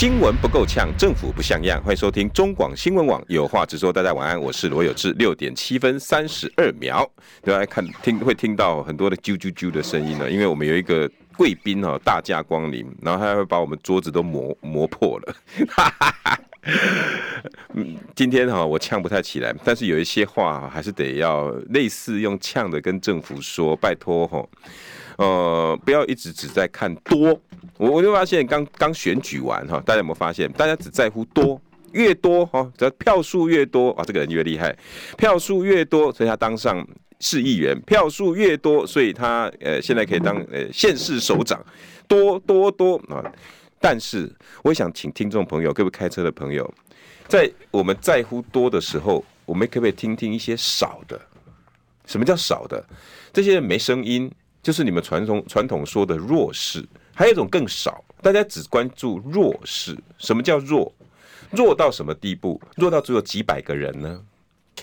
新闻不够呛，政府不像样。欢迎收听中广新闻网有话直说。大家晚安，我是罗有志。六点七分三十二秒，大家看听会听到很多的啾啾啾的声音呢，因为我们有一个贵宾哈大驾光临，然后他会把我们桌子都磨磨破了。嗯，今天哈我呛不太起来，但是有一些话还是得要类似用呛的跟政府说，拜托哈。呃，不要一直只在看多，我我就发现刚刚选举完哈，大家有没有发现？大家只在乎多，越多哈，只要票数越多啊，这个人越厉害，票数越多，所以他当上市议员；票数越多，所以他呃现在可以当呃县市首长，多多多啊！但是我想请听众朋友，各位开车的朋友，在我们在乎多的时候，我们可不可以听听一些少的？什么叫少的？这些人没声音。就是你们传统传统说的弱势，还有一种更少，大家只关注弱势。什么叫弱？弱到什么地步？弱到只有几百个人呢？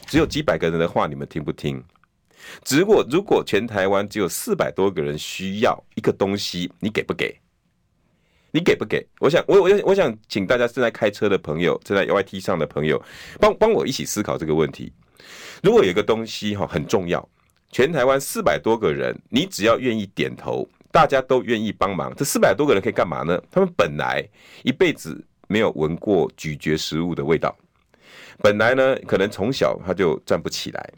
只有几百个人的话，你们听不听？如果如果全台湾只有四百多个人需要一个东西，你给不给？你给不给？我想，我我我想请大家正在开车的朋友，正在 YT 上的朋友，帮帮我一起思考这个问题。如果有一个东西哈很重要。全台湾四百多个人，你只要愿意点头，大家都愿意帮忙。这四百多个人可以干嘛呢？他们本来一辈子没有闻过咀嚼食物的味道，本来呢可能从小他就站不起来，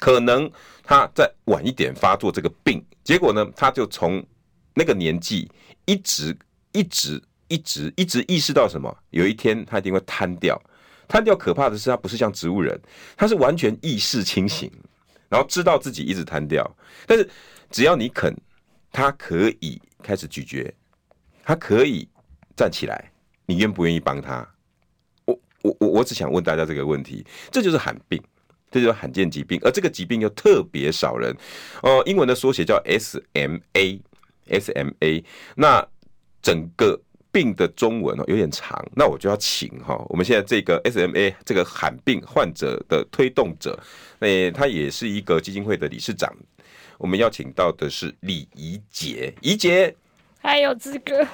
可能他再晚一点发作这个病，结果呢他就从那个年纪一直一直一直一直意识到什么？有一天他一定会瘫掉。瘫掉可怕的是，他不是像植物人，他是完全意识清醒。然后知道自己一直瘫掉，但是只要你肯，他可以开始咀嚼，他可以站起来，你愿不愿意帮他？我我我我只想问大家这个问题，这就是罕病，这就是罕见疾病，而这个疾病又特别少人。呃，英文的缩写叫 SMA，SMA，那整个。病的中文哦有点长，那我就要请哈，我们现在这个 SMA 这个罕病患者的推动者，诶，他也是一个基金会的理事长，我们邀请到的是李怡杰，怡杰还有资格，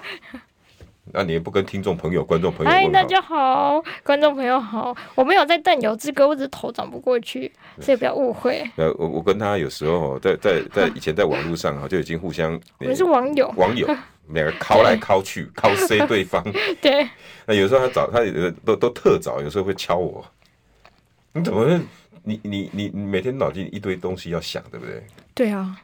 那你也不跟听众朋友、观众朋友？嗨，大家好，观众朋友好，我没有在瞪有资格，我只是头转不过去，所以不要误会。呃，我我跟他有时候在在在以前在网络上哈就已经互相，我们是网友，网友。两个敲来敲去，敲 C 对方。对，那有时候他早，他都都特早，有时候会敲我。你怎么？你你你你每天脑筋一堆东西要想，对不对？对啊，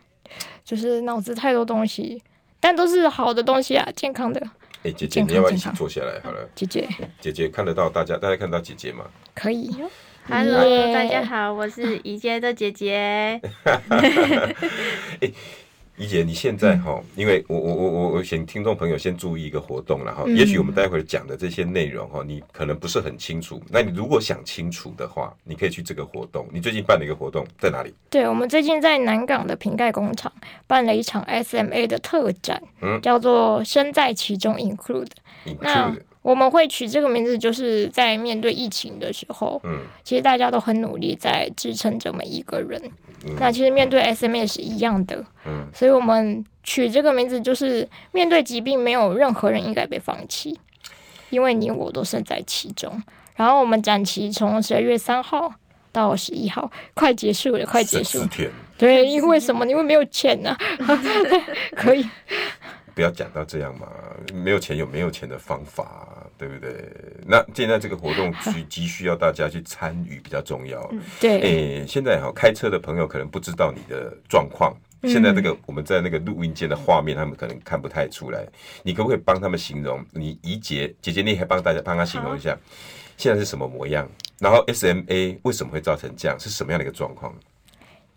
就是脑子太多东西，但都是好的东西啊，健康的。哎、欸，姐姐，你要不要一起坐下来？好了，姐姐，姐姐看得到大家，大家看得到姐姐吗？可以。Hello，、大家好，我是宜洁的姐姐。欸 宜洁，你现在哈，因为我我我我我请听众朋友先注意一个活动了哈，也许我们待会儿讲的这些内容哈，你可能不是很清楚。那你如果想清楚的话，你可以去这个活动。你最近办了一个活动在哪里？对，我们最近在南港的瓶盖工厂办了一场 SMA 的特展，嗯，叫做“身在其中 Include”。那我们会取这个名字，就是在面对疫情的时候，嗯，其实大家都很努力在支撑着每一个人。嗯、那其实面对 SMA 是一样的，嗯，所以我们取这个名字，就是面对疾病，没有任何人应该被放弃，因为你我都身在其中。然后我们展期从十二月三号到十一号，快结束了，快结束了。对，因为什么？因为没有钱啊。可以。不要讲到这样嘛，没有钱有没有钱的方法，对不对？那现在这个活动急 急需要大家去参与，比较重要。对，现在哈，开车的朋友可能不知道你的状况。现在这个我们在那个录音间的画面，他们可能看不太出来。你可不可以帮他们形容？你怡姐姐姐，你可以帮大家帮他形容一下，现在是什么模样？然后 SMA 为什么会造成这样？是什么样的一个状况？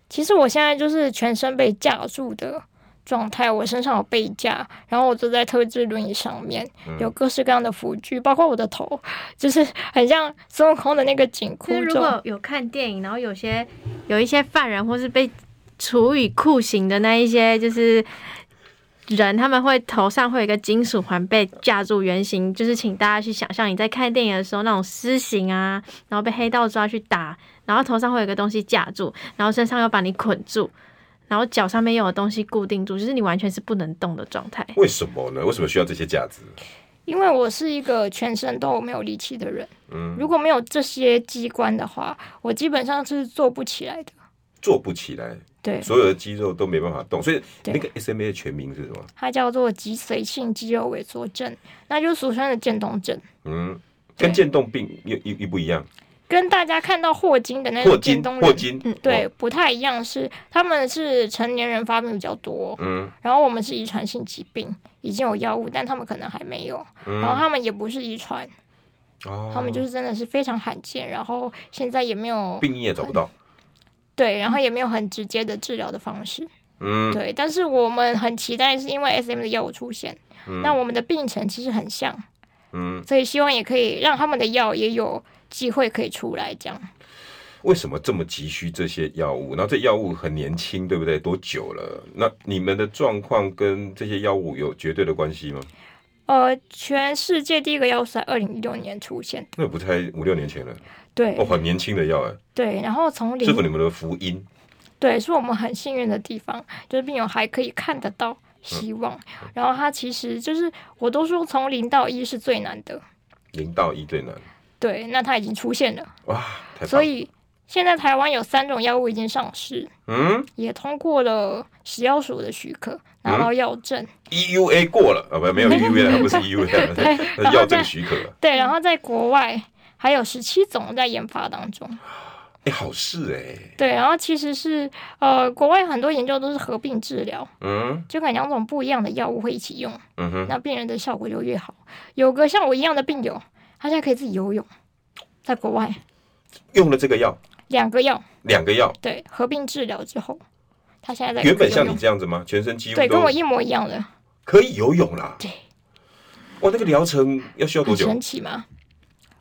其实我现在就是全身被架住的。状态，我身上有背架，然后我坐在特制轮椅上面，有各式各样的辅具，包括我的头，就是很像孙悟空的那个紧箍咒。如果有看电影，然后有些有一些犯人或是被处以酷刑的那一些，就是人，他们会头上会有一个金属环被架住，原型就是请大家去想象你在看电影的时候那种私刑啊，然后被黑道抓去打，然后头上会有一个东西架住，然后身上又把你捆住。然后脚上面又有东西固定住，就是你完全是不能动的状态。为什么呢？为什么需要这些架子？因为我是一个全身都没有力气的人。嗯，如果没有这些机关的话，我基本上是做不起来的。做不起来。对，所有的肌肉都没办法动。所以那个 SMA 的全名是什么？它叫做脊髓性肌肉萎缩症，那就是俗称的渐冻症。嗯，跟渐冻病又一一不一样。跟大家看到霍金的那种渐冻人，霍金，嗯，对，不太一样，是他们是成年人发病比较多，嗯，然后我们是遗传性疾病，已经有药物，但他们可能还没有，嗯、然后他们也不是遗传，哦，他们就是真的是非常罕见，然后现在也没有病因也找不到，对，然后也没有很直接的治疗的方式，嗯，对，但是我们很期待是因为 SM 的药物出现，嗯、那我们的病程其实很像，嗯，所以希望也可以让他们的药也有。机会可以出来，这样。为什么这么急需这些药物？然后这药物很年轻，对不对？多久了？那你们的状况跟这些药物有绝对的关系吗？呃，全世界第一个药物是在二零一六年出现，那不才五六年前了。对，哦，很年轻的药哎。对，然后从零，这是你们的福音。对，是我们很幸运的地方，就是病友还可以看得到希望。嗯、然后它其实就是，我都说从零到一是最难的。零到一最难。对，那它已经出现了哇！所以现在台湾有三种药物已经上市，嗯，也通过了食药署的许可，拿到药证。EUA 过了啊？不，没有 EUA，它不是 EUA，它 药证许可。对，然后在国外还有十七种在研发当中。哎，好事哎。对，然后其实是呃，国外很多研究都是合并治疗，嗯，就可能两种不一样的药物会一起用，嗯哼，那病人的效果就越好。有个像我一样的病友。他现在可以自己游泳，在国外。用了这个药，两个药，两个药，对，合并治疗之后，他现在在原本像你这样子吗？全身肌肉对，跟我一模一样的，可以游泳啦。对，哇，那个疗程要需要多久？神奇吗？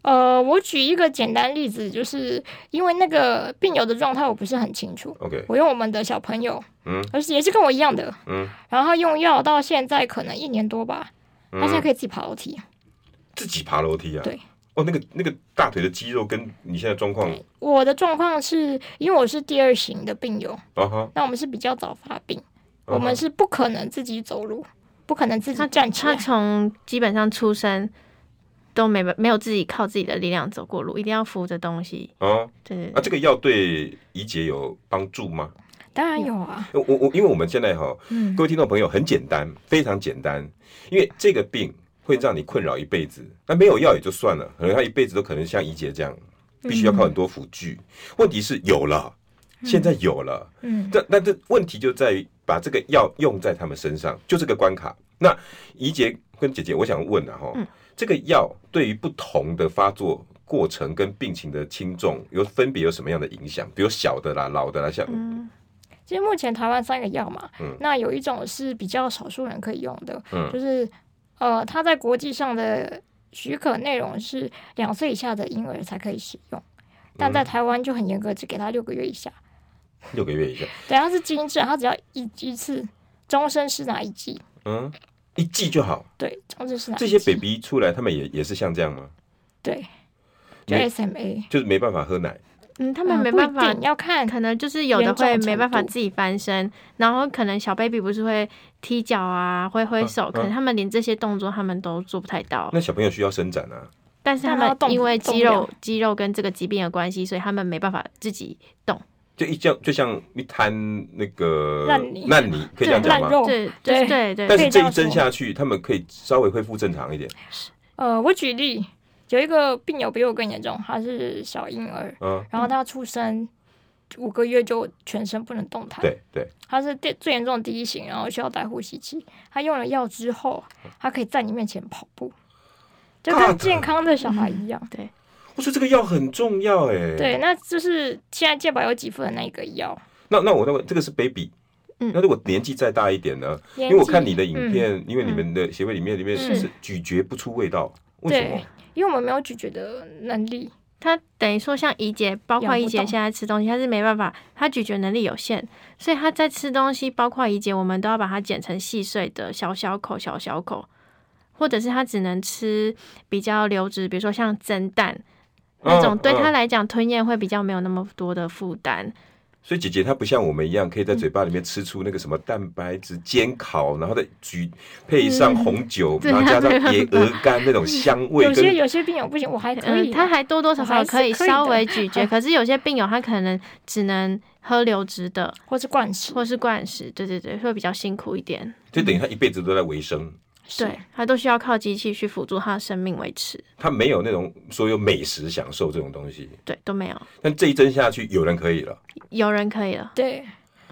呃，我举一个简单例子，就是因为那个病友的状态我不是很清楚。OK，我用我们的小朋友，嗯，而且也是跟我一样的，嗯，然后用药到现在可能一年多吧，他现在可以自己爬楼梯。自己爬楼梯啊？对，哦，那个那个大腿的肌肉跟你现在状况，我的状况是因为我是第二型的病友，啊哈，那我们是比较早发病，我们是不可能自己走路，不可能自己站起来，他从基本上出生都没没有自己靠自己的力量走过路，一定要扶着东西。哦，对，啊这个药对怡姐有帮助吗？当然有啊，我我因为我们现在哈，各位听众朋友很简单，非常简单，因为这个病。会让你困扰一辈子，那没有药也就算了，可能他一辈子都可能像怡姐这样，必须要靠很多辅具。问题是有了，现在有了，嗯，但但这问题就在于把这个药用在他们身上，就这个关卡。那怡姐跟姐姐，我想问啊，哈，这个药对于不同的发作过程跟病情的轻重，有分别有什么样的影响？比如小的啦、老的啦，像，嗯，其实目前台湾三个药嘛，嗯，那有一种是比较少数人可以用的，嗯，就是。呃，它在国际上的许可内容是两岁以下的婴儿才可以使用，但在台湾就很严格，只给他六个月以下。六个月以下，对，它是基因制，它只要一一次，终身是哪一剂。嗯，一剂就好。对，终身施打。这些 baby 出来，他们也也是像这样吗？对，就 SMA，就是没办法喝奶。嗯，他们没办法，要看，可能就是有的会没办法自己翻身，然后可能小 baby 不是会踢脚啊，挥挥手，可能他们连这些动作他们都做不太到。那小朋友需要伸展啊，但是他们因为肌肉肌肉跟这个疾病的关系，所以他们没办法自己动，就一叫就像一滩那个烂泥，烂泥可以这样讲吗？对对对对。但是这一针下去，他们可以稍微恢复正常一点。呃，我举例。有一个病友比我更严重，他是小婴儿，嗯，然后他出生五个月就全身不能动弹，对对，他是最最严重的第一型，然后需要戴呼吸器。他用了药之后，他可以在你面前跑步，就跟健康的小孩一样。对，我说这个药很重要哎，对，那就是现在健保有给付的那个药。那那我那个这个是 baby，嗯，那如果年纪再大一点呢？因为我看你的影片，因为你们的协会里面里面是咀嚼不出味道，为什么？因为我们没有咀嚼的能力。他等于说，像怡姐，包括怡姐现在吃东西，他是没办法，他咀嚼能力有限，所以他在吃东西，包括怡姐，我们都要把它剪成细碎的小小口、小小口，或者是他只能吃比较流质，比如说像蒸蛋那种，对他来讲吞咽会比较没有那么多的负担。所以姐姐她不像我们一样，可以在嘴巴里面吃出那个什么蛋白质煎烤，然后再举配上红酒，然后加上椰鹅肝那种香味。有些有些病友不行，我还可以，他还多多少少可以稍微咀嚼。可是有些病友他可能只能喝流质的，或是灌食，或是灌食。对对对，会比较辛苦一点。就等于他一辈子都在维生。对，他都需要靠机器去辅助他的生命维持。他没有那种所有美食享受这种东西，对，都没有。但这一针下去，有人可以了，有人可以了。对，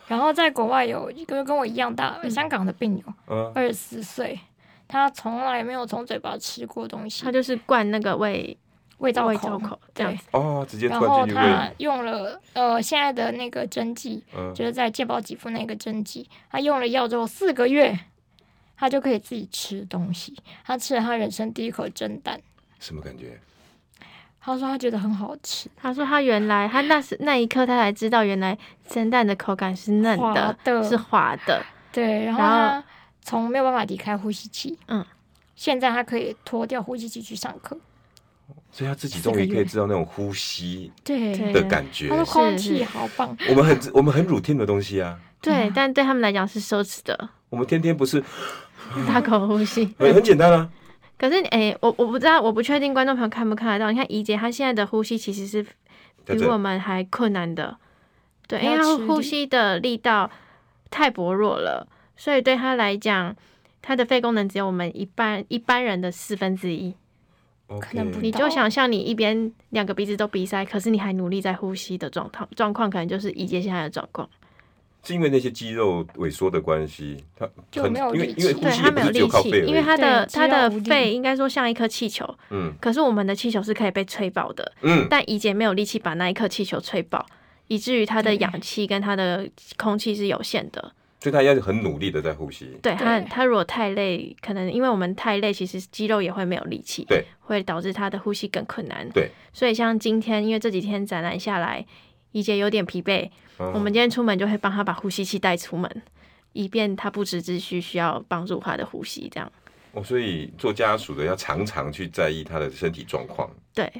然后在国外有一个跟我一样大，香港的病友，嗯，二十四岁，他从来没有从嘴巴吃过东西，他就是灌那个胃胃道口这样子。哦，直接。然后他用了呃现在的那个针剂，就是在健保给付那个针剂，他用了药之后四个月。他就可以自己吃东西。他吃了他人生第一口蒸蛋，什么感觉？他说他觉得很好吃。他说他原来他那时那一刻他才知道，原来蒸蛋的口感是嫩的，的是滑的。对，然后他从没有办法离开呼吸器，嗯，现在他可以脱掉呼吸器去上课。所以他自己终于可以知道那种呼吸对的感觉。他说空气好棒。我们很我们很 routine 的东西啊。对，但对他们来讲是奢侈的。我们天天不是。大口呼吸，很很简单啊。可是，哎、欸，我我不知道，我不确定观众朋友看不看得到。你看怡姐她现在的呼吸其实是比我们还困难的，对，因为她呼吸的力道太薄弱了，所以对她来讲，她的肺功能只有我们一般一般人的四分之一。可能不，你就想象你一边两个鼻子都鼻塞，可是你还努力在呼吸的状况状况，可能就是怡姐现在的状况。是因为那些肌肉萎缩的关系，他就没有力气，对，他没有力气，因为他的他的肺应该说像一颗气球，嗯，可是我们的气球是可以被吹爆的，嗯，但怡姐没有力气把那一颗气球吹爆，以至于他的氧气跟他的空气是有限的，所以他要很努力的在呼吸。对他，他如果太累，可能因为我们太累，其实肌肉也会没有力气，对，会导致他的呼吸更困难，对，所以像今天，因为这几天展览下来。怡姐有点疲惫，我们今天出门就会帮她把呼吸器带出门，以便她不时之需需要帮助她的呼吸。这样哦，所以做家属的要常常去在意她的身体状况。对，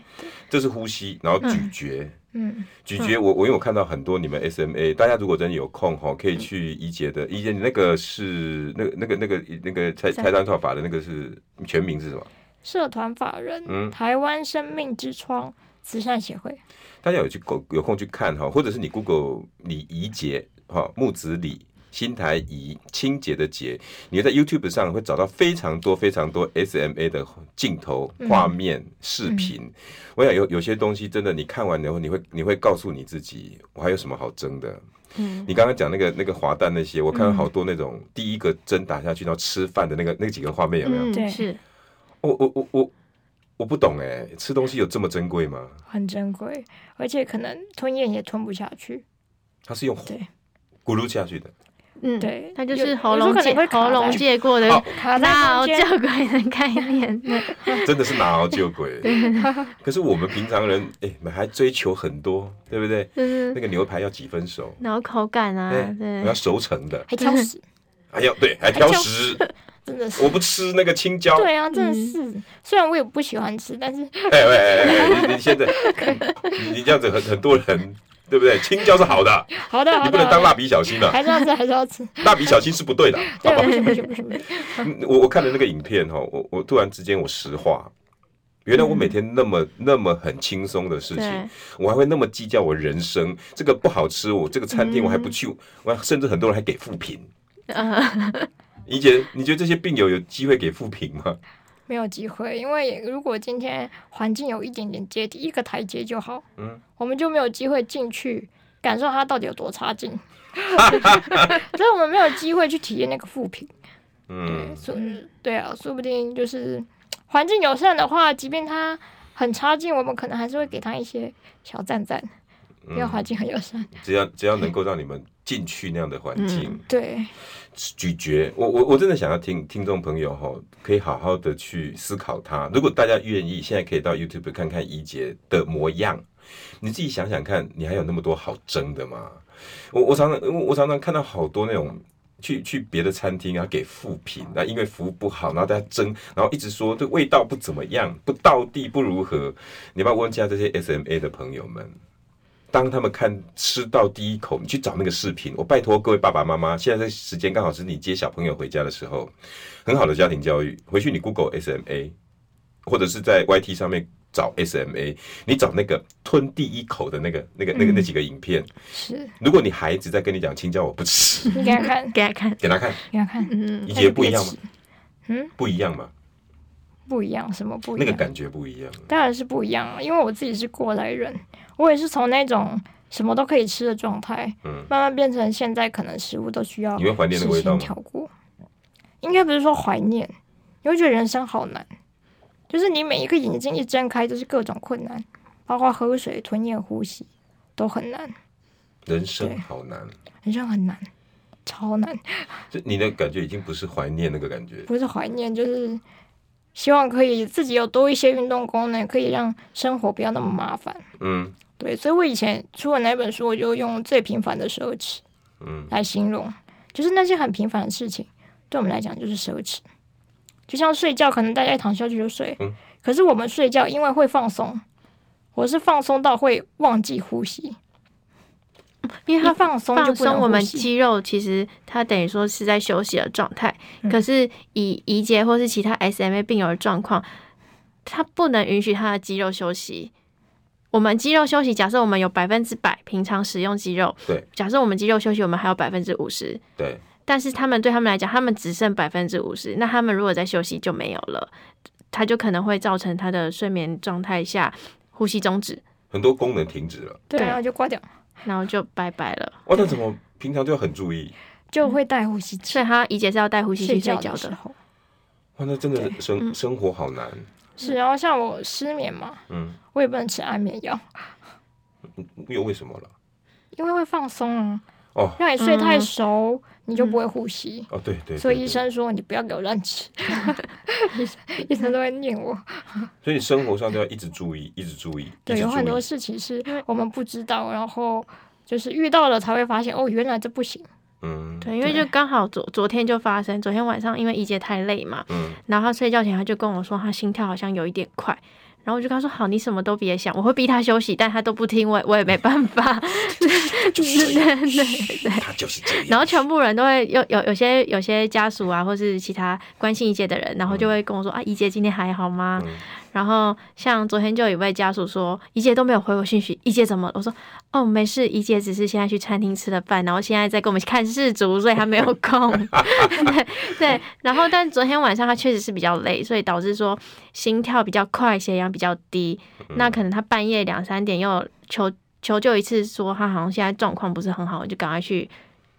这是呼吸，然后咀嚼，嗯，咀嚼。我我因为我看到很多你们 SMA，大家如果真的有空哈，可以去怡姐的怡姐，你那个是那个那个那个那个财财团法的那个是全名是什么？社团法人，嗯，台湾生命之窗慈善协会。大家有去有空去看哈，或者是你 Google 李怡洁哈木子李新台怡清洁的洁，你在 YouTube 上会找到非常多非常多 SMA 的镜头画面视频。我想有有些东西真的你看完以后，你会你会告诉你自己，我还有什么好争的？嗯，你刚刚讲那个那个滑蛋那些，我看到好多那种第一个针打下去然后吃饭的那个那几个画面有没有？对，是。我我我我。我不懂哎，吃东西有这么珍贵吗？很珍贵，而且可能吞咽也吞不下去。它是用对。咕噜下去的，嗯，对，它就是喉咙借喉咙借过的拿熬救鬼的概念，真的是拿熬救鬼。可是我们平常人哎，还追求很多，对不对？那个牛排要几分熟，然后口感啊，对，要熟成的，还挑食，还要对，还挑食。真的是，我不吃那个青椒。对啊，真的是。嗯、虽然我也不喜欢吃，但是。哎哎哎哎！你现在，你你这样子很很多人，对不对？青椒是好的，好的，好的。你不能当蜡笔小新了。还是要吃，还是要吃。蜡笔小新是不对的，好不行不行不行。我我看了那个影片哈，我我突然之间我实话，原来我每天那么那么很轻松的事情，我还会那么计较我人生。这个不好吃，我这个餐厅我还不去，我甚至很多人还给负评。怡姐，你觉得这些病友有机会给复评吗？没有机会，因为如果今天环境有一点点阶梯，一个台阶就好，嗯，我们就没有机会进去感受它到底有多差劲，所以我们没有机会去体验那个负评。嗯，说对啊，说不定就是环境友善的话，即便它很差劲，我们可能还是会给他一些小赞赞。因为环境很友善。只要只要能够让你们进去那样的环境，嗯、对，咀嚼。我我我真的想要听听众朋友哈，可以好好的去思考它。如果大家愿意，现在可以到 YouTube 看看怡姐的模样。你自己想想看，你还有那么多好蒸的吗？我我常常我常常看到好多那种。去去别的餐厅啊，给负评，那因为服务不好，然后大家争，然后一直说这味道不怎么样，不到地不如何。你要不要问一下这些 SMA 的朋友们，当他们看吃到第一口，你去找那个视频。我拜托各位爸爸妈妈，现在这时间刚好是你接小朋友回家的时候，很好的家庭教育。回去你 Google SMA，或者是在 YT 上面。找 SMA，你找那个吞第一口的那个、那个、那个、那几个影片。是，如果你孩子在跟你讲青椒我不吃，你给他看，给他看，给他看，给他看。嗯，怡洁不一样吗？嗯，不一样吗？不一样，什么不一样？那个感觉不一样。当然是不一样，因为我自己是过来人，我也是从那种什么都可以吃的状态，嗯，慢慢变成现在可能食物都需要。你会怀念那个味道吗？应该不是说怀念，你会觉得人生好难。就是你每一个眼睛一睁开，就是各种困难，包括喝水、吞咽、呼吸，都很难。人生好难，人生很难，超难。就你的感觉已经不是怀念那个感觉，不是怀念，就是希望可以自己有多一些运动功能，可以让生活不要那么麻烦。嗯，对，所以我以前出了哪本书，我就用最平凡的奢侈，嗯，来形容，就是那些很平凡的事情，对我们来讲就是奢侈。就像睡觉，可能大家一躺下去就睡。嗯。可是我们睡觉，因为会放松，我是放松到会忘记呼吸，因为它放松放松，我们肌肉其实它等于说是在休息的状态。嗯。可是以怡洁或是其他 SMA 病友的状况，它不能允许他的肌肉休息。我们肌肉休息，假设我们有百分之百平常使用肌肉，对。假设我们肌肉休息，我们还有百分之五十，对。但是他们对他们来讲，他们只剩百分之五十。那他们如果在休息就没有了，他就可能会造成他的睡眠状态下呼吸终止，很多功能停止了。对，然后就挂掉，然后就拜拜了。哇，那怎么平常就要很注意？就会带呼吸器。所以他以前是要带呼吸器睡觉的时候。哇，那真的生生活好难。是，然后像我失眠嘛，嗯，我也不能吃安眠药。又为什么了？因为会放松啊。哦，让你睡太熟。你就不会呼吸哦，对对，所以医生说你不要给我乱吃，医 生 医生都会念我。所以你生活上都要一直注意，一直注意。对，有很多事情是我们不知道，然后就是遇到了才会发现，哦，原来这不行。嗯，对，因为就刚好昨昨天就发生，昨天晚上因为怡姐太累嘛，嗯，然后他睡觉前他就跟我说，他心跳好像有一点快。然后我就跟他说：“好，你什么都别想，我会逼他休息，但他都不听，我我也没办法。”就是对对对，他就是这样。然后全部人都会有有有些有些家属啊，或是其他关心怡姐的人，然后就会跟我说：“嗯、啊，怡姐今天还好吗？”嗯然后像昨天就有一位家属说，怡姐都没有回我信息，怡姐怎么？我说哦，没事，怡姐只是现在去餐厅吃了饭，然后现在在跟我们看世足，所以她没有空。对对，然后但昨天晚上她确实是比较累，所以导致说心跳比较快，血氧比较低。那可能她半夜两三点又求求救一次，说她好像现在状况不是很好，我就赶快去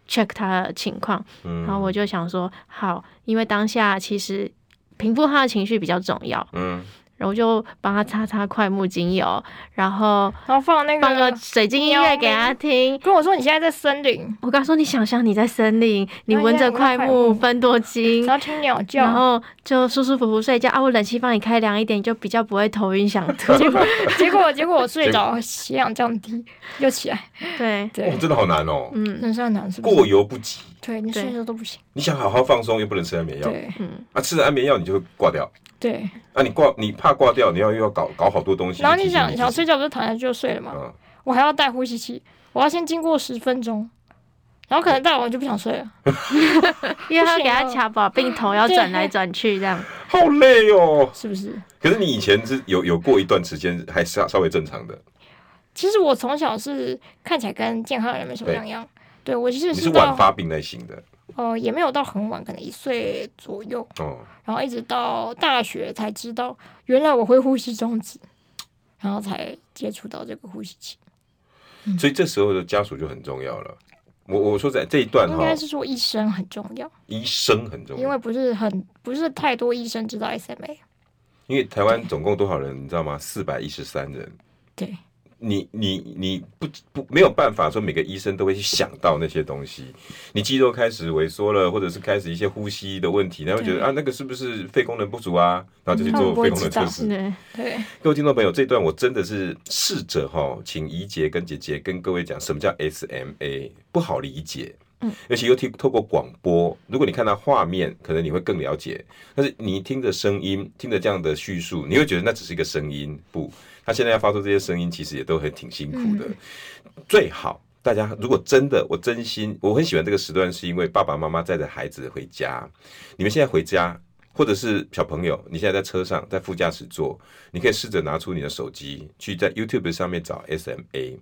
check 他的情况。然后我就想说好，因为当下其实平复她的情绪比较重要。嗯。然后就帮他擦擦快木精油，然后然后放那个放个水晶音乐给他听，跟我说你现在在森林。我跟他说，你想象你在森林，你闻着快木芬多精，然后听鸟叫，然后就舒舒服服睡觉啊。我冷气帮你开凉一点，就比较不会头晕想吐。结果结果结果我睡着，血氧降低又起来。对对、哦，真的好难哦。嗯，人生很难，是不是？过犹不及。对，你睡着都不行。你想好好放松，又不能吃安眠药。对，嗯。啊，吃了安眠药你就会挂掉。对。啊，你挂，你怕挂掉，你要又要搞搞好多东西。然后你想想睡觉，不是躺下去就睡了吗？嗯。我还要带呼吸器，我要先经过十分钟，然后可能戴完就不想睡了，因为他给他卡把病头要转来转去这样。好累哦，是不是？可是你以前是有有过一段时间还是稍微正常的。其实我从小是看起来跟健康人没什么两样。对，我其实是，你是晚发病类型的，哦、呃，也没有到很晚，可能一岁左右，哦，然后一直到大学才知道，原来我会呼吸中止，然后才接触到这个呼吸器。嗯、所以这时候的家属就很重要了。我我说在这一段，应该是说医生很重要，医生很重要，因为不是很不是太多医生知道 SMA。因为台湾总共多少人，你知道吗？四百一十三人。对。你你你不不没有办法说每个医生都会去想到那些东西。你肌肉开始萎缩了，或者是开始一些呼吸的问题，然后觉得啊，那个是不是肺功能不足啊？然后就去做肺功能测试。对，各位听众朋友，这段我真的是试着哈，请怡姐跟姐姐跟各位讲什么叫 SMA，不好理解。尤其又听透过广播，如果你看到画面，可能你会更了解。但是你听着声音，听着这样的叙述，你会觉得那只是一个声音。不，他现在要发出这些声音，其实也都很挺辛苦的。最好大家如果真的，我真心我很喜欢这个时段，是因为爸爸妈妈带着孩子回家。你们现在回家，或者是小朋友，你现在在车上，在副驾驶座，你可以试着拿出你的手机，去在 YouTube 上面找 SMA。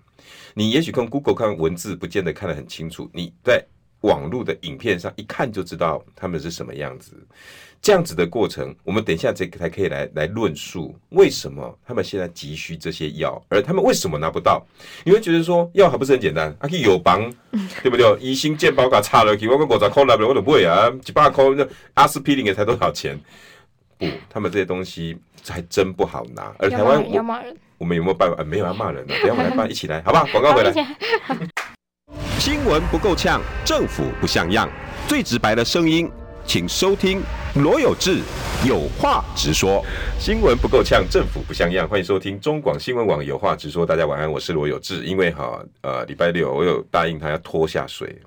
你也许跟 Google 看文字，不见得看得很清楚。你在网络的影片上一看就知道他们是什么样子。这样子的过程，我们等一下这个才可以来来论述为什么他们现在急需这些药，而他们为什么拿不到？你会觉得说药还不是很简单，啊，可以有帮，对不对？医生健保卡差了，给我个五十块来不了，我都不会啊，几百块那阿司匹林也才多少钱？不，他们这些东西还真不好拿。而台湾要骂人，我们有没有办法？啊、没有要骂人的，等下 我们来骂，一起来，好不好？广告回来。新闻不够呛，政府不像样，最直白的声音。请收听罗有志有话直说。新闻不够呛，政府不像样。欢迎收听中广新闻网有话直说。大家晚安，我是罗有志。因为哈呃礼拜六我有答应他要拖下水。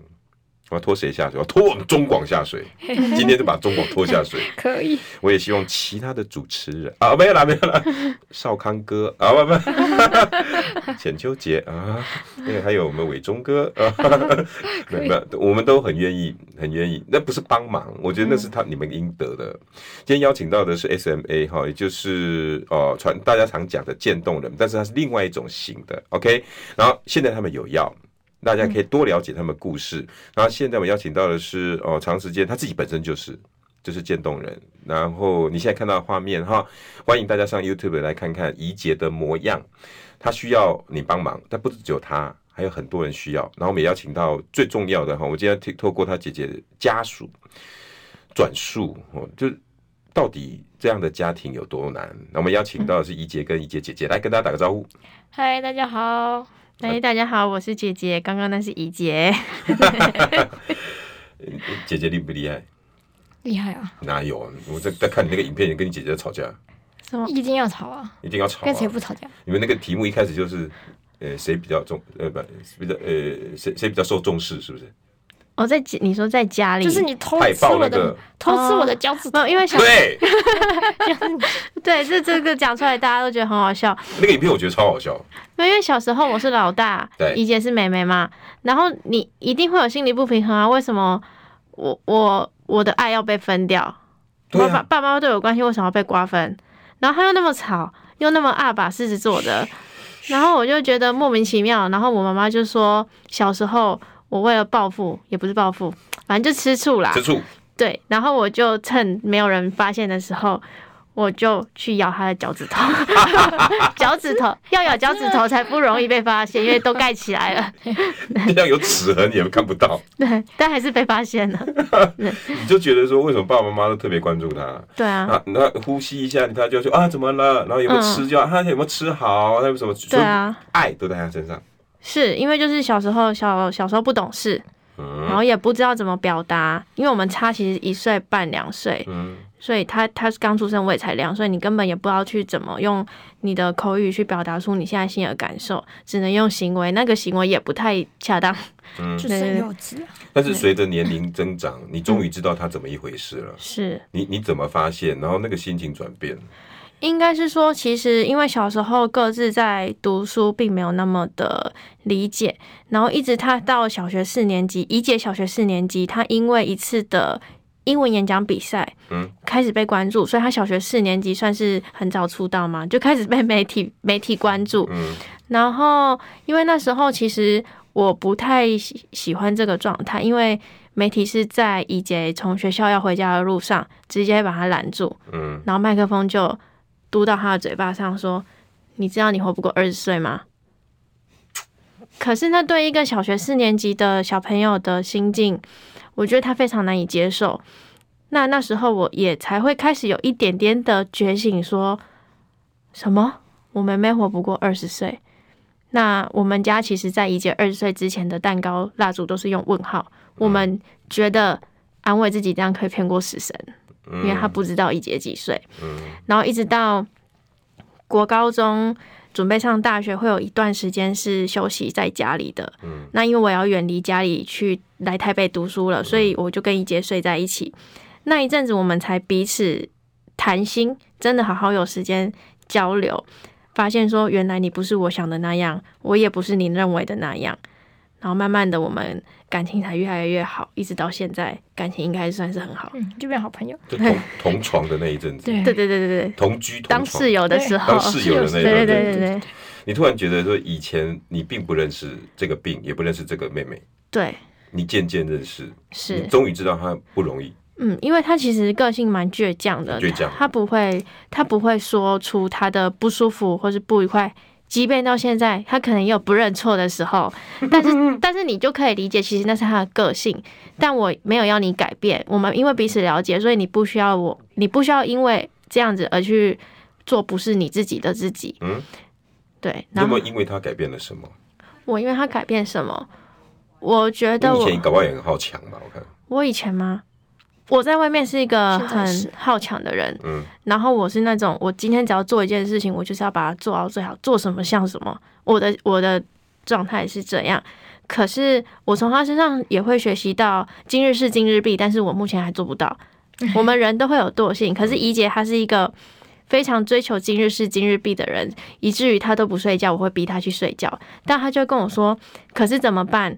我要拖谁下水？我要拖我们中广下水。今天就把中广拖下水。可以。我也希望其他的主持人啊，没有啦，没有啦。少康哥啊，不不，浅秋杰啊，那个还有我们伟忠哥啊，没有，我们都很愿意，很愿意。那不是帮忙，我觉得那是他你们应得的。今天邀请到的是 SMA 哈，也就是哦传大家常讲的渐冻人，但是它是另外一种型的。OK，然后现在他们有药。大家可以多了解他们故事。然后现在我邀请到的是哦，长时间他自己本身就是就是渐冻人。然后你现在看到的画面哈，欢迎大家上 YouTube 来看看怡姐的模样。他需要你帮忙，但不是只有他，还有很多人需要。然后我们也邀请到最重要的哈，我今天透过他姐姐家属转述哦，就到底这样的家庭有多难。那我们邀请到的是怡姐跟怡姐姐姐来跟大家打个招呼。嗨，大家好。哎，大家好，我是姐姐。刚刚那是怡姐。姐姐厉不厉害？厉害啊！哪有？我在在看你那个影片，你跟你姐姐在吵架。什么？一定要吵啊！一定要吵啊。跟谁不吵架？你们那个题目一开始就是，呃，谁比较重？呃，不，比较呃，谁谁比较受重视？是不是？哦，在你说在家里，就是你偷吃我的，那个、偷吃我的脚趾头，哦，因为小对，对，这这个讲出来大家都觉得很好笑。那个影片我觉得超好笑。因为小时候我是老大，对，怡姐是妹妹嘛，然后你一定会有心理不平衡啊。为什么我我我的爱要被分掉？爸爸爸妈妈对我关系为什么要被瓜分？然后他又那么吵，又那么二把狮子座的，然后我就觉得莫名其妙。然后我妈妈就说小时候。我为了报复，也不是报复，反正就吃醋啦。吃醋。对，然后我就趁没有人发现的时候，我就去咬他的脚趾头。脚趾头要咬脚趾头才不容易被发现，因为都盖起来了。这样有齿痕也看不到。对，但还是被发现了。你就觉得说，为什么爸爸妈妈都特别关注他？对啊。那呼吸一下，他就说啊，怎么了？然后有没有吃？就他有没有吃好？他有什么？对啊。爱都在他身上。是因为就是小时候小小时候不懂事，然后也不知道怎么表达，因为我们差其实一岁半两岁，所以他他是刚出生，我也才两岁，你根本也不知道去怎么用你的口语去表达出你现在心的感受，只能用行为，那个行为也不太恰当，嗯，就是幼稚。但是随着年龄增长，你终于知道他怎么一回事了，是。你你怎么发现，然后那个心情转变。应该是说，其实因为小时候各自在读书，并没有那么的理解，然后一直他到小学四年级，怡姐小学四年级，他因为一次的英文演讲比赛，嗯，开始被关注，所以他小学四年级算是很早出道嘛，就开始被媒体媒体关注，嗯，然后因为那时候其实我不太喜喜欢这个状态，因为媒体是在怡洁从学校要回家的路上直接把他拦住，嗯，然后麦克风就。嘟到他的嘴巴上说：“你知道你活不过二十岁吗？” 可是那对一个小学四年级的小朋友的心境，我觉得他非常难以接受。那那时候我也才会开始有一点点的觉醒，说什么我妹妹活不过二十岁。那我们家其实，在怡姐二十岁之前的蛋糕蜡烛都是用问号。我们觉得安慰自己这样可以骗过死神，因为他不知道一姐几岁。然后一直到国高中准备上大学，会有一段时间是休息在家里的。那因为我要远离家里去来台北读书了，所以我就跟一姐睡在一起。那一阵子，我们才彼此谈心，真的好好有时间交流，发现说原来你不是我想的那样，我也不是你认为的那样。然后慢慢的，我们感情才越来越好，一直到现在，感情应该算是很好，嗯，就变好朋友。就同 同床的那一阵子，对。对对对对，同居同当室友的时候，当室友的那一阵子，对对对对对。你突然觉得说，以前你并不认识这个病，也不认识这个妹妹，对，你渐渐认识，是，你终于知道她不容易。嗯，因为他其实个性蛮倔强的，倔强，他不会，他不会说出他的不舒服或是不愉快，即便到现在，他可能也有不认错的时候，但是，但是你就可以理解，其实那是他的个性。但我没有要你改变，我们因为彼此了解，所以你不需要我，你不需要因为这样子而去做不是你自己的自己。嗯，对。那么，因为他改变了什么？我因为他改变什么？我觉得我以前搞不好也很好强嘛？我看我以前吗？我在外面是一个很好强的人，嗯，然后我是那种，我今天只要做一件事情，我就是要把它做到最好，做什么像什么，我的我的状态是这样。可是我从他身上也会学习到今日事今日毕，但是我目前还做不到。我们人都会有惰性，可是怡姐她是一个非常追求今日事今日毕的人，以至于她都不睡觉，我会逼她去睡觉，但她就跟我说：“可是怎么办？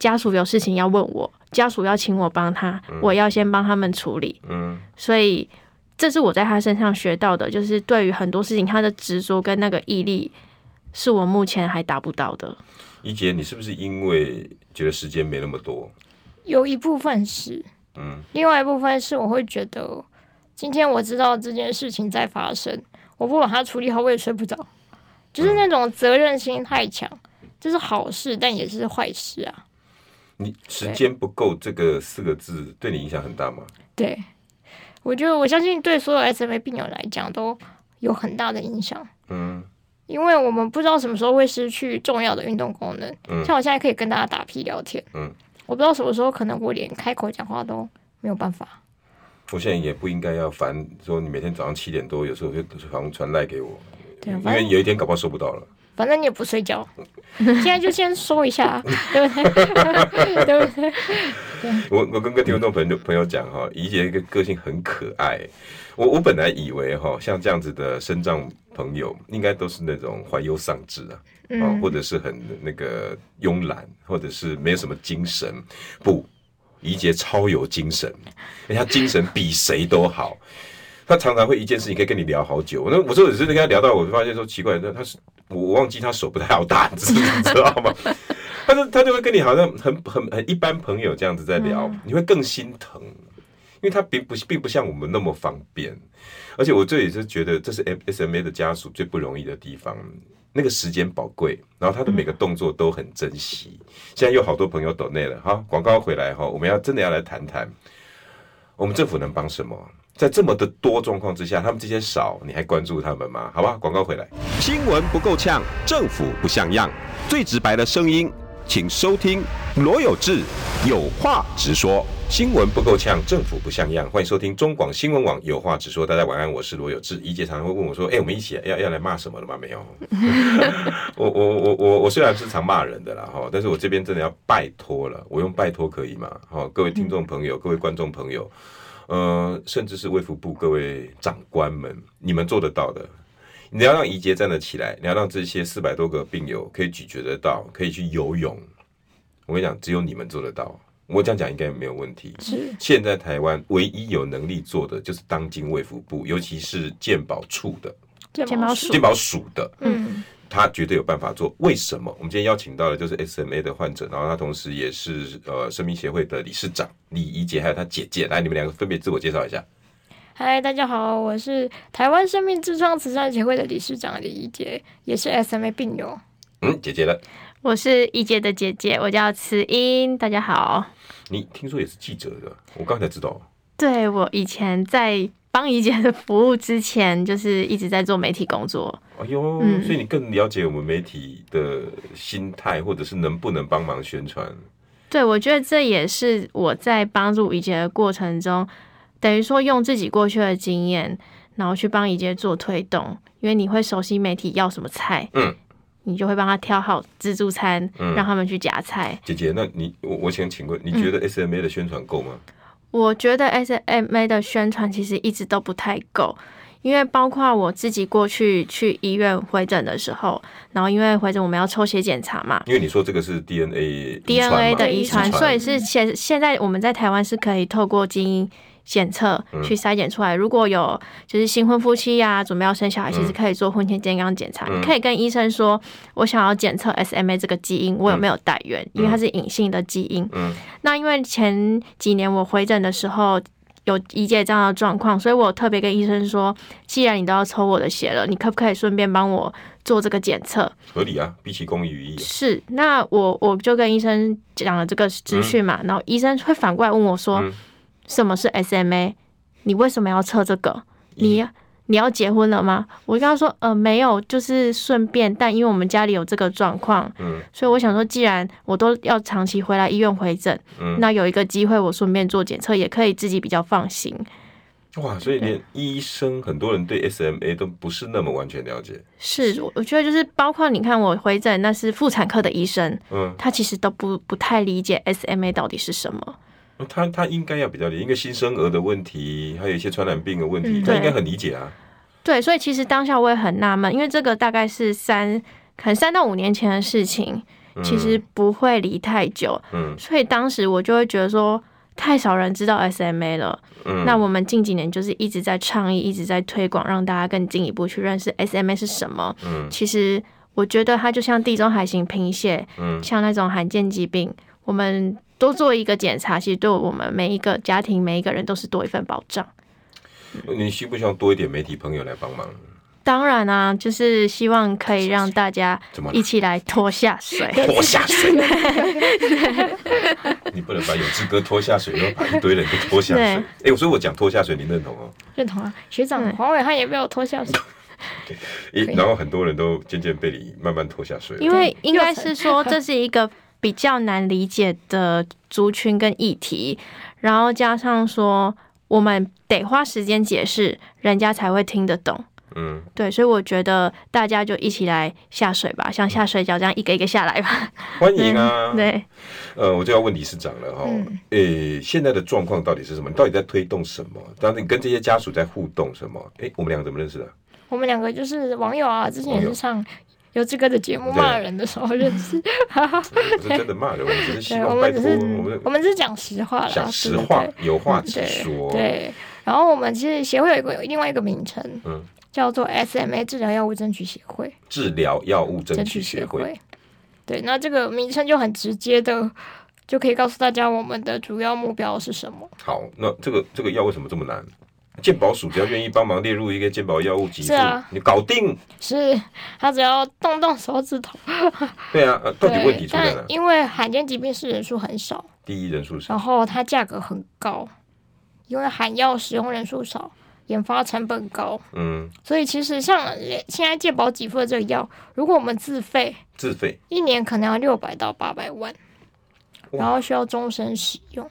家属有事情要问我。”家属要请我帮他，我要先帮他们处理。嗯，所以这是我在他身上学到的，就是对于很多事情，他的执着跟那个毅力，是我目前还达不到的。怡姐，你是不是因为觉得时间没那么多？有一部分是，嗯，另外一部分是我会觉得，今天我知道这件事情在发生，我不把它处理好，我也睡不着，就是那种责任心太强，这是好事，但也是坏事啊。你时间不够这个四个字对你影响很大吗？对，我觉得我相信对所有 SMA 病友来讲都有很大的影响。嗯，因为我们不知道什么时候会失去重要的运动功能。嗯，像我现在可以跟大家打屁聊天。嗯，我不知道什么时候可能我连开口讲话都没有办法。我现在也不应该要烦说你每天早上七点多有时候会传传赖给我，对，因为有一天搞不好收不到了。反正你也不睡觉，现在就先说一下，对不对？对不对？我我跟个听众朋友朋友讲哈，怡姐一个个性很可爱。我我本来以为哈，像这样子的身障朋友，应该都是那种怀忧丧志啊，嗯，或者是很那个慵懒，或者是没有什么精神。不，怡姐超有精神，人家精神比谁都好。他常常会一件事情可以跟你聊好久。那我说只是跟他聊到，我就发现说奇怪，他他是我忘记他手不太好打字，你知道吗？他就他就会跟你好像很很很一般朋友这样子在聊，你会更心疼，因为他并不并不像我们那么方便。而且我这也是觉得这是 SMA 的家属最不容易的地方，那个时间宝贵，然后他的每个动作都很珍惜。现在有好多朋友抖内了哈，广告回来哈，我们要真的要来谈谈，我们政府能帮什么？在这么的多状况之下，他们这些少，你还关注他们吗？好吧，广告回来。新闻不够呛，政府不像样，最直白的声音，请收听罗有志有话直说。新闻不够呛，政府不像样，欢迎收听中广新闻网有话直说。大家晚安，我是罗有志。怡姐常常会问我说：“哎、欸，我们一起要要来骂什么了吗？”没有。我我我我我虽然是常骂人的啦哈，但是我这边真的要拜托了，我用拜托可以吗？哈，各位听众朋友，各位观众朋友。呃，甚至是卫福部各位长官们，你们做得到的。你要让怡姐站得起来，你要让这些四百多个病友可以咀嚼得到，可以去游泳。我跟你讲，只有你们做得到。我这样讲应该没有问题。是，现在台湾唯一有能力做的，就是当今卫福部，尤其是健保处的健保署健保署的，嗯。他绝对有办法做。为什么？我们今天邀请到的就是 SMA 的患者，然后他同时也是呃生命协会的理事长李怡杰，还有他姐姐。来，你们两个分别自我介绍一下。嗨，大家好，我是台湾生命之窗慈善协会的理事长李怡杰，也是 SMA 病友。嗯，姐姐呢？我是怡姐的姐姐，我叫慈英。大家好。你听说也是记者的？我刚才知道。对，我以前在。帮怡姐的服务之前，就是一直在做媒体工作。哎呦，嗯、所以你更了解我们媒体的心态，或者是能不能帮忙宣传？对，我觉得这也是我在帮助怡姐的过程中，等于说用自己过去的经验，然后去帮怡姐做推动。因为你会熟悉媒体要什么菜，嗯，你就会帮他挑好自助餐，嗯、让他们去夹菜。姐姐，那你我我想请问，你觉得 SMA 的宣传够吗？我觉得 SMA 的宣传其实一直都不太够。因为包括我自己过去去医院回诊的时候，然后因为回诊我们要抽血检查嘛。因为你说这个是 DNA DNA 的遗传，所以是现现在我们在台湾是可以透过基因检测去筛检出来。如果有就是新婚夫妻呀、啊，准备要生小孩，其实可以做婚前健康检查。你可以跟医生说，我想要检测 SMA 这个基因，我有没有带源？因为它是隐性的基因。那因为前几年我回诊的时候。有一件这样的状况，所以我特别跟医生说，既然你都要抽我的血了，你可不可以顺便帮我做这个检测？合理啊，毕其功于一。是，那我我就跟医生讲了这个资讯嘛，嗯、然后医生会反过来问我说，嗯、什么是 SMA？你为什么要测这个？你？你要结婚了吗？我跟他说，呃，没有，就是顺便。但因为我们家里有这个状况，嗯，所以我想说，既然我都要长期回来医院回诊，嗯，那有一个机会，我顺便做检测，也可以自己比较放心。哇，所以连医生很多人对 SMA 都不是那么完全了解。是，我觉得就是包括你看我回诊，那是妇产科的医生，嗯，他其实都不不太理解 SMA 到底是什么。他他应该要比较理解，因为新生儿的问题，还有一些传染病的问题，嗯、他应该很理解啊。对，所以其实当下我也很纳闷，因为这个大概是三，可能三到五年前的事情，其实不会离太久。嗯，所以当时我就会觉得说，太少人知道 SMA 了。嗯，那我们近几年就是一直在倡议，一直在推广，让大家更进一步去认识 SMA 是什么。嗯，其实我觉得它就像地中海型贫血，嗯，像那种罕见疾病，我们。多做一个检查，其实对我们每一个家庭、每一个人都是多一份保障。你希不希望多一点媒体朋友来帮忙？当然啊，就是希望可以让大家一起来拖下水。拖下水？你不能把有志哥拖下水，然后把一堆人都拖下水。哎对，我说我讲拖下水，你认同哦？认同啊，学长黄伟汉也被我拖下水。对然后很多人都渐渐被你慢慢拖下水。因为应该是说 这是一个。比较难理解的族群跟议题，然后加上说我们得花时间解释，人家才会听得懂。嗯，对，所以我觉得大家就一起来下水吧，像下水饺这样一个一个下来吧。欢迎啊！嗯、对，呃，我就要问理事长了哈。诶、嗯欸，现在的状况到底是什么？你到底在推动什么？当时你跟这些家属在互动什么？诶、欸，我们两个怎么认识的？我们两个就是网友啊，之前也是上。有这个的节目骂人的时候认识，不是真的骂人，我们只是希望拜托我们，我们只是讲实话啦，讲实话，有话直说。对，然后我们其实协会有一个有另外一个名称，嗯，叫做 SMA 治疗药物争取协会。治疗药物争取协会。对，那这个名称就很直接的，就可以告诉大家我们的主要目标是什么。好，那这个这个药为什么这么难？健保署只要愿意帮忙列入一个健保药物给付，啊、你搞定。是他只要动动手指头。对啊，到底问题出在哪？因为罕见疾病是人数很少，第一人数少，然后它价格很高，因为罕药使用人数少，研发成本高。嗯，所以其实像现在健保给付的这个药，如果我们自费，自费一年可能要六百到八百万，然后需要终身使用，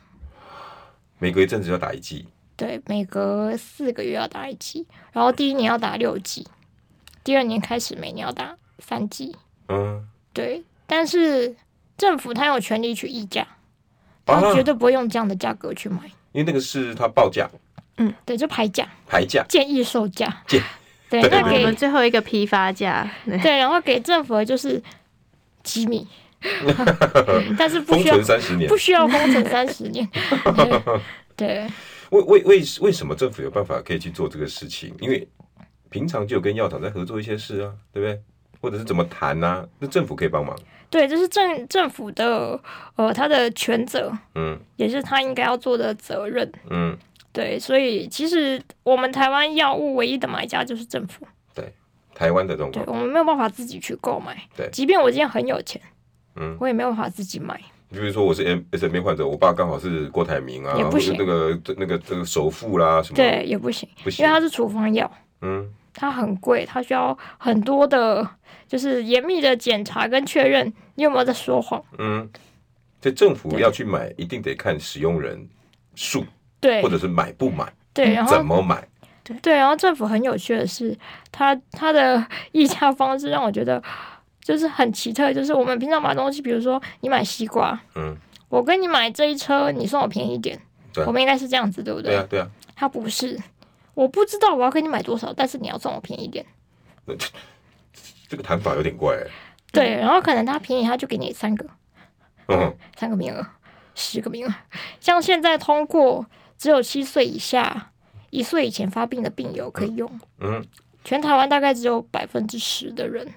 每隔一阵子要打一剂。对，每隔四个月要打一剂，然后第一年要打六剂，第二年开始每年要打三剂。嗯，对，但是政府他有权利去议价，他绝对不会用这样的价格去买，因为那个是他报价。嗯，对，就排价，排价，建议售价，建，对，那给我们最后一个批发价，对，然后给政府的就是机密，但是不需要封存三十年，不需要封存三十年，对。为为为为什么政府有办法可以去做这个事情？因为平常就有跟药厂在合作一些事啊，对不对？或者是怎么谈啊？那政府可以帮忙。对，这是政政府的呃他的权责，嗯，也是他应该要做的责任，嗯，对。所以其实我们台湾药物唯一的买家就是政府。对，台湾的这种，我们没有办法自己去购买。对，即便我今天很有钱，嗯，我也没有办法自己买。比如说我是 M S M A 患者，我爸刚好是郭台铭啊，也不行。那个那个这个首富啦什么，对，也不行，不行，因为它是处方药，嗯，它很贵，它需要很多的，就是严密的检查跟确认你有没有在说谎。嗯，这政府要去买，一定得看使用人数，对，或者是买不买，对，然后怎么买，对，对，然后政府很有趣的是，它它的议价方式让我觉得。就是很奇特，就是我们平常买东西，比如说你买西瓜，嗯，我跟你买这一车，你算我便宜一点，对，我们应该是这样子，对不对？对啊，对啊。他不是，我不知道我要跟你买多少，但是你要算我便宜一点。这个谈法有点怪。对，然后可能他便宜，他就给你三个，嗯，三个名额，十个名额。像现在通过，只有七岁以下、一岁以前发病的病友可以用，嗯，全台湾大概只有百分之十的人。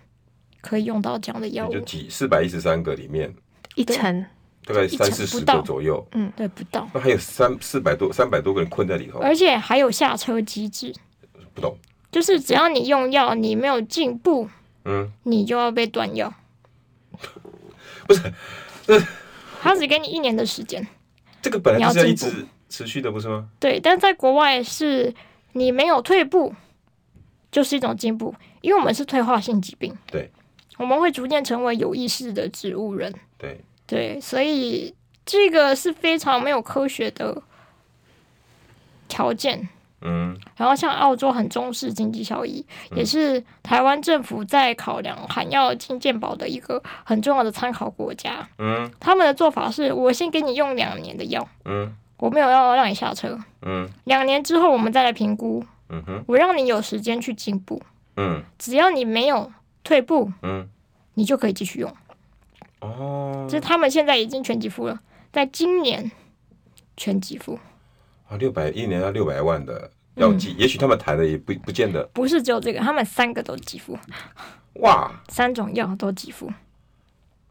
可以用到这样的药物，就几四百一十三个里面一层，大概三四十个左右。嗯，对，不到。那还有三四百多、三百多个人困在里头，而且还有下车机制。不懂，就是只要你用药，你没有进步，嗯，你就要被断药。不是，这他只给你一年的时间。这个本来就是要一直持续的，不是吗？对，但在国外是你没有退步，就是一种进步，因为我们是退化性疾病。对。我们会逐渐成为有意识的植物人。对对，所以这个是非常没有科学的条件。嗯，然后像澳洲很重视经济效益，嗯、也是台湾政府在考量含药金健保的一个很重要的参考国家。嗯，他们的做法是我先给你用两年的药。嗯，我没有要让你下车。嗯，两年之后我们再来评估。嗯哼，我让你有时间去进步。嗯，只要你没有。退步，嗯，你就可以继续用。哦，就是他们现在已经全给付了，在今年全给付。啊，六百一年要六百万的药剂，嗯、也许他们谈的也不不见得。不是只有这个，他们三个都给付。哇，三种药都给付。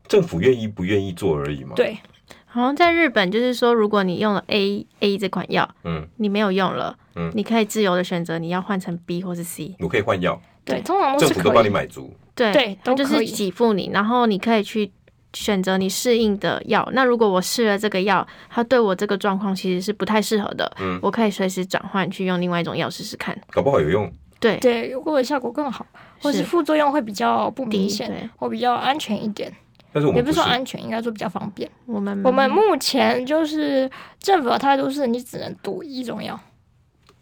政府愿意不愿意做而已嘛。对，好像在日本，就是说，如果你用了 A A 这款药，嗯，你没有用了，嗯，你可以自由的选择你要换成 B 或是 C，我可以换药。对，通常都是政府都帮你买足。对，对，都就是给付你，然后你可以去选择你适应的药。那如果我试了这个药，它对我这个状况其实是不太适合的，嗯，我可以随时转换去用另外一种药试试看，搞不好有用。对对，如果效果更好，或是副作用会比较不明显，或比较安全一点。但是我们也不是说安全，应该说比较方便。我们我们目前就是政府的态度是，你只能赌一种药。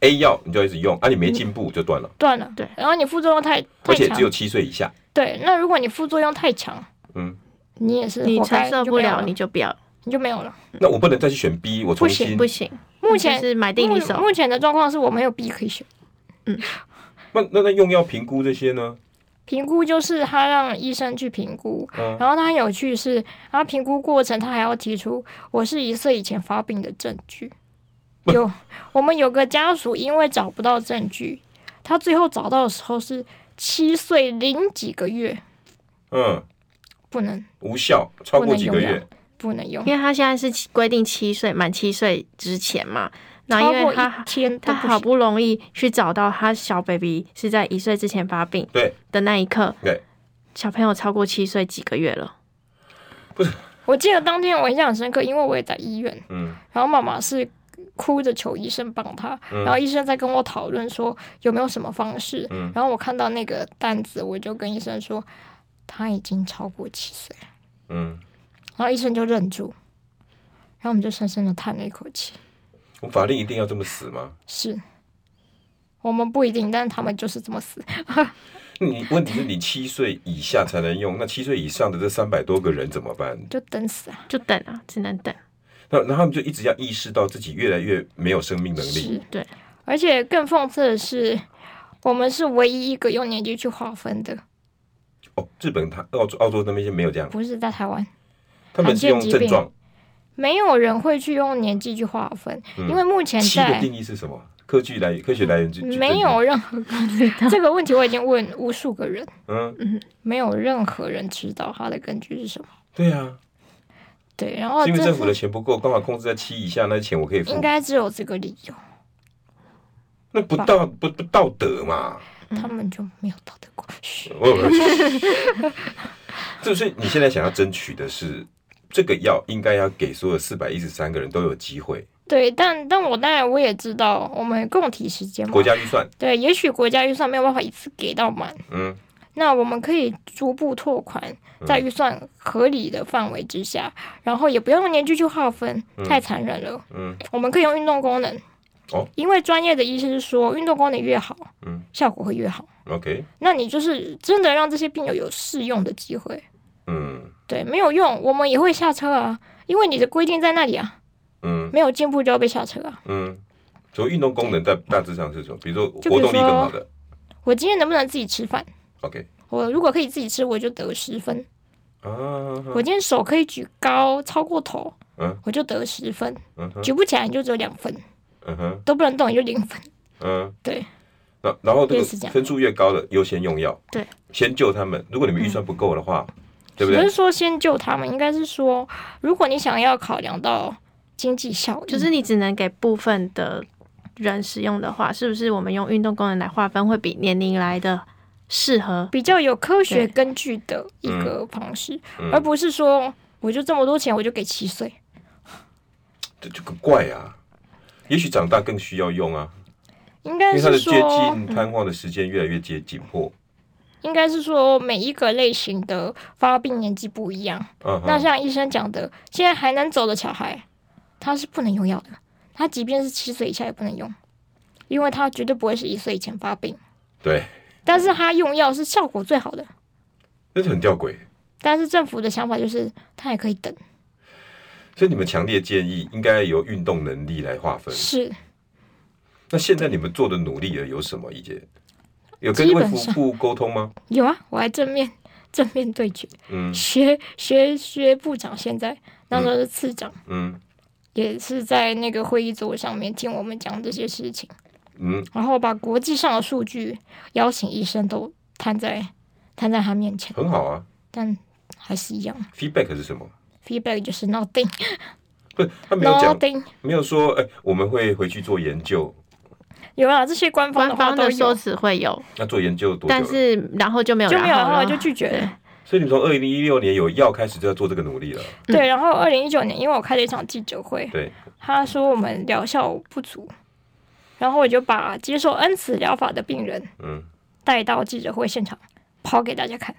A 药你就一直用，啊，你没进步就断了。断了，对。然后你副作用太，而且只有七岁以下。对，那如果你副作用太强，嗯，你也是你承受不了，你就不要，你就没有了。那我不能再去选 B，我重新不行。目前是买定一手。目前的状况是我没有 B 可以选。嗯，那那那用药评估这些呢？评估就是他让医生去评估，然后他很有趣是，他评估过程他还要提出我是一岁以前发病的证据。有，我们有个家属因为找不到证据，他最后找到的时候是七岁零几个月，嗯，不能无效，超过几个月不能用，因为他现在是规定七岁满七岁之前嘛，那因为他天他好不容易去找到他小 baby 是在一岁之前发病，对的那一刻，对小朋友超过七岁几个月了，不是，我记得当天我印象很深刻，因为我也在医院，嗯，然后妈妈是。哭着求医生帮他，嗯、然后医生在跟我讨论说有没有什么方式。嗯、然后我看到那个单子，我就跟医生说他已经超过七岁。嗯，然后医生就愣住，然后我们就深深的叹了一口气。我法令一定要这么死吗？是，我们不一定，但是他们就是这么死。你问题是你七岁以下才能用，那七岁以上的这三百多个人怎么办？就等死啊，就等啊，只能等。那那他们就一直要意识到自己越来越没有生命能力。是，对。而且更讽刺的是，我们是唯一一个用年纪去划分的。哦，日本、他澳洲、澳洲那边就没有这样。不是在台湾，他们是用症状。没有人会去用年纪去划分，嗯、因为目前的定义是什么？科技来科学来源没有任何这个问题，我已经问无数个人，嗯嗯，没有任何人知道它的根据是什么。对啊。对，然后因为政府的钱不够，刚好控制在七以下，那钱我可以付。应该只有这个理由。那不道不不道德嘛？他们就没有道德观。就是 你现在想要争取的是这个药应该要给所有四百一十三个人都有机会。对，但但我当然我也知道，我们共体时间嘛，国家预算，对，也许国家预算没有办法一次给到满，嗯，那我们可以逐步拓宽，在预算合理的范围之下，嗯、然后也不要用年纪去划分，太残忍了，嗯，我们可以用运动功能，哦，因为专业的医师是说，运动功能越好，嗯，效果会越好，OK，那你就是真的让这些病友有试用的机会，嗯，对，没有用，我们也会下车啊，因为你的规定在那里啊。嗯，没有进步就要被下车啊。嗯，所以运动功能在大致上是什么？比如说活动力更好的。我今天能不能自己吃饭？OK。我如果可以自己吃，我就得十分。啊。我今天手可以举高超过头，嗯，我就得十分。嗯。举不起来你就只有两分。嗯哼。都不能动你就零分。嗯。对。那然后这个分数越高的优先用药。对。先救他们。如果你们预算不够的话，对不对？不是说先救他们，应该是说，如果你想要考量到。经济效益就是你只能给部分的人使用的话，是不是我们用运动功能来划分会比年龄来的适合，比较有科学根据的一个方式，而不是说我就这么多钱我就给七岁，这就很怪啊！也许长大更需要用啊，应该是说因为他的接近瘫痪的时间越来越接紧迫。应该是说每一个类型的发病年纪不一样。那像医生讲的，现在还能走的小孩。他是不能用药的，他即便是七岁以下也不能用，因为他绝对不会是一岁以前发病。对，但是他用药是效果最好的，那就很吊诡。但是政府的想法就是他也可以等，所以你们强烈建议应该由运动能力来划分。是。那现在你们做的努力有什么意见？有跟卫福部沟通吗？有啊，我还正面 正面对决。嗯，学学学部长现在那时候是次长。嗯。嗯也是在那个会议桌上面听我们讲这些事情，嗯，然后把国际上的数据邀请医生都摊在摊在他面前，很好啊，但还是一样。Feedback 是什么？Feedback 就是 nothing，不，他没有讲，nothing，没有说，哎，我们会回去做研究。有啊，这些官方的话官方的说辞会有，那做研究多久？但是然后就没有，就没有，然后就拒绝了。所以你从二零一六年有药开始就要做这个努力了。对，然后二零一九年，因为我开了一场记者会，对，他说我们疗效不足，然后我就把接受恩慈疗法的病人，嗯，带到记者会现场，跑给大家看。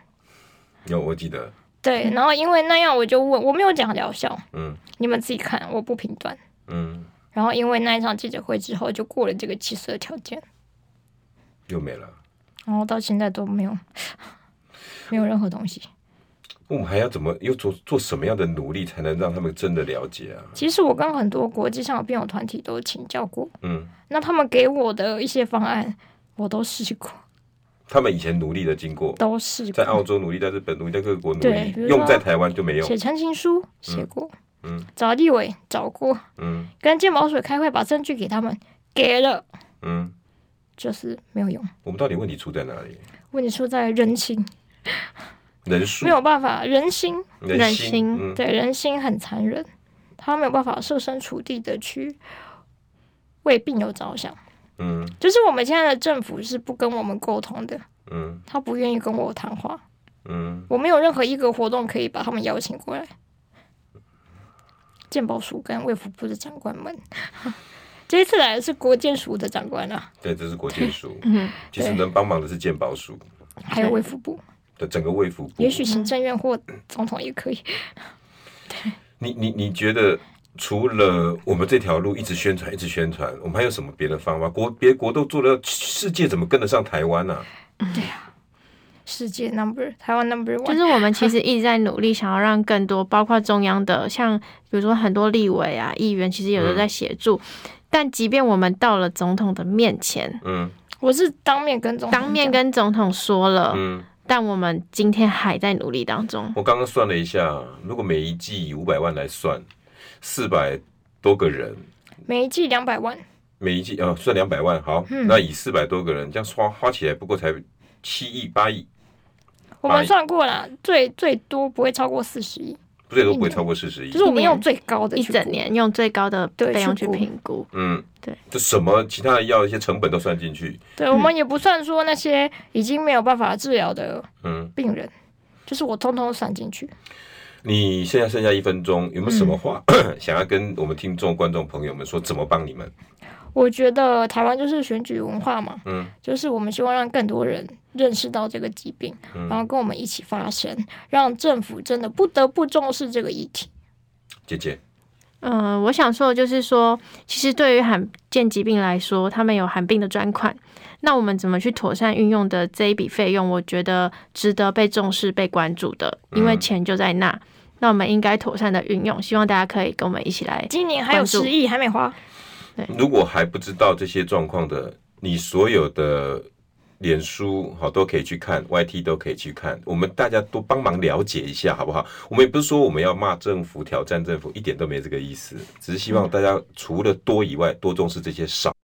有，我记得。对，然后因为那样，我就问，我没有讲疗效，嗯，你们自己看，我不评断，嗯。然后因为那一场记者会之后，就过了这个七十二条件，又没了，然后到现在都没有。没有任何东西，我们还要怎么又做做什么样的努力，才能让他们真的了解啊？其实我跟很多国际上的辩友团体都请教过，嗯，那他们给我的一些方案，我都试过。他们以前努力的经过，都试过，在澳洲努力，在日本努力，在各国努力，用在台湾就没有。写陈情书写过，嗯，找立委找过，嗯，跟健保署开会把证据给他们，给了，嗯，就是没有用。我们到底问题出在哪里？问题出在人情。人数。没有办法，人心，人心，嗯、对，人心很残忍，他没有办法设身处地的去为病友着想。嗯，就是我们现在的政府是不跟我们沟通的，嗯，他不愿意跟我谈话，嗯，我没有任何一个活动可以把他们邀请过来。健保署跟卫福部的长官们，这一次来的是国健署的长官啊，对，这是国健署，嗯，其实能帮忙的是健保署，还有卫福部。的整个卫福部，也许行政院或总统也可以。对，你你你觉得除了我们这条路一直宣传，一直宣传，我们还有什么别的方法？国别国都做了，世界怎么跟得上台湾呢？啊？对啊，世界 number，台湾 number one，就是我们其实一直在努力，想要让更多，包括中央的，像比如说很多立委啊、议员，其实有的在协助。嗯、但即便我们到了总统的面前，嗯，我是当面跟总统当面跟总统说了，嗯。但我们今天还在努力当中。我刚刚算了一下，如果每一季以五百万来算，四百多个人，每一季两百万，每一季啊、哦、算两百万，好，嗯、那以四百多个人这样花花起来，不过才七亿八亿。我们算过了，最最多不会超过四十亿。最多不会超过四十亿，就是我们用最高的一整年用最高的费用去评估，嗯，对，就什么其他的药一些成本都算进去，对，我们也不算说那些已经没有办法治疗的嗯。病人，就是我通通算进去。你现在剩下一分钟，有没有什么话、嗯、想要跟我们听众、观众朋友们说？怎么帮你们？我觉得台湾就是选举文化嘛，嗯，就是我们希望让更多人认识到这个疾病，嗯、然后跟我们一起发声，让政府真的不得不重视这个议题。姐姐，嗯、呃，我想说的就是说，其实对于罕见疾病来说，他们有罕病的专款，那我们怎么去妥善运用的这一笔费用，我觉得值得被重视、被关注的，因为钱就在那，嗯、那我们应该妥善的运用。希望大家可以跟我们一起来。今年还有十亿还没花。如果还不知道这些状况的，你所有的脸书好都可以去看，YT 都可以去看，我们大家都帮忙了解一下，好不好？我们也不是说我们要骂政府、挑战政府，一点都没这个意思，只是希望大家除了多以外，多重视这些少。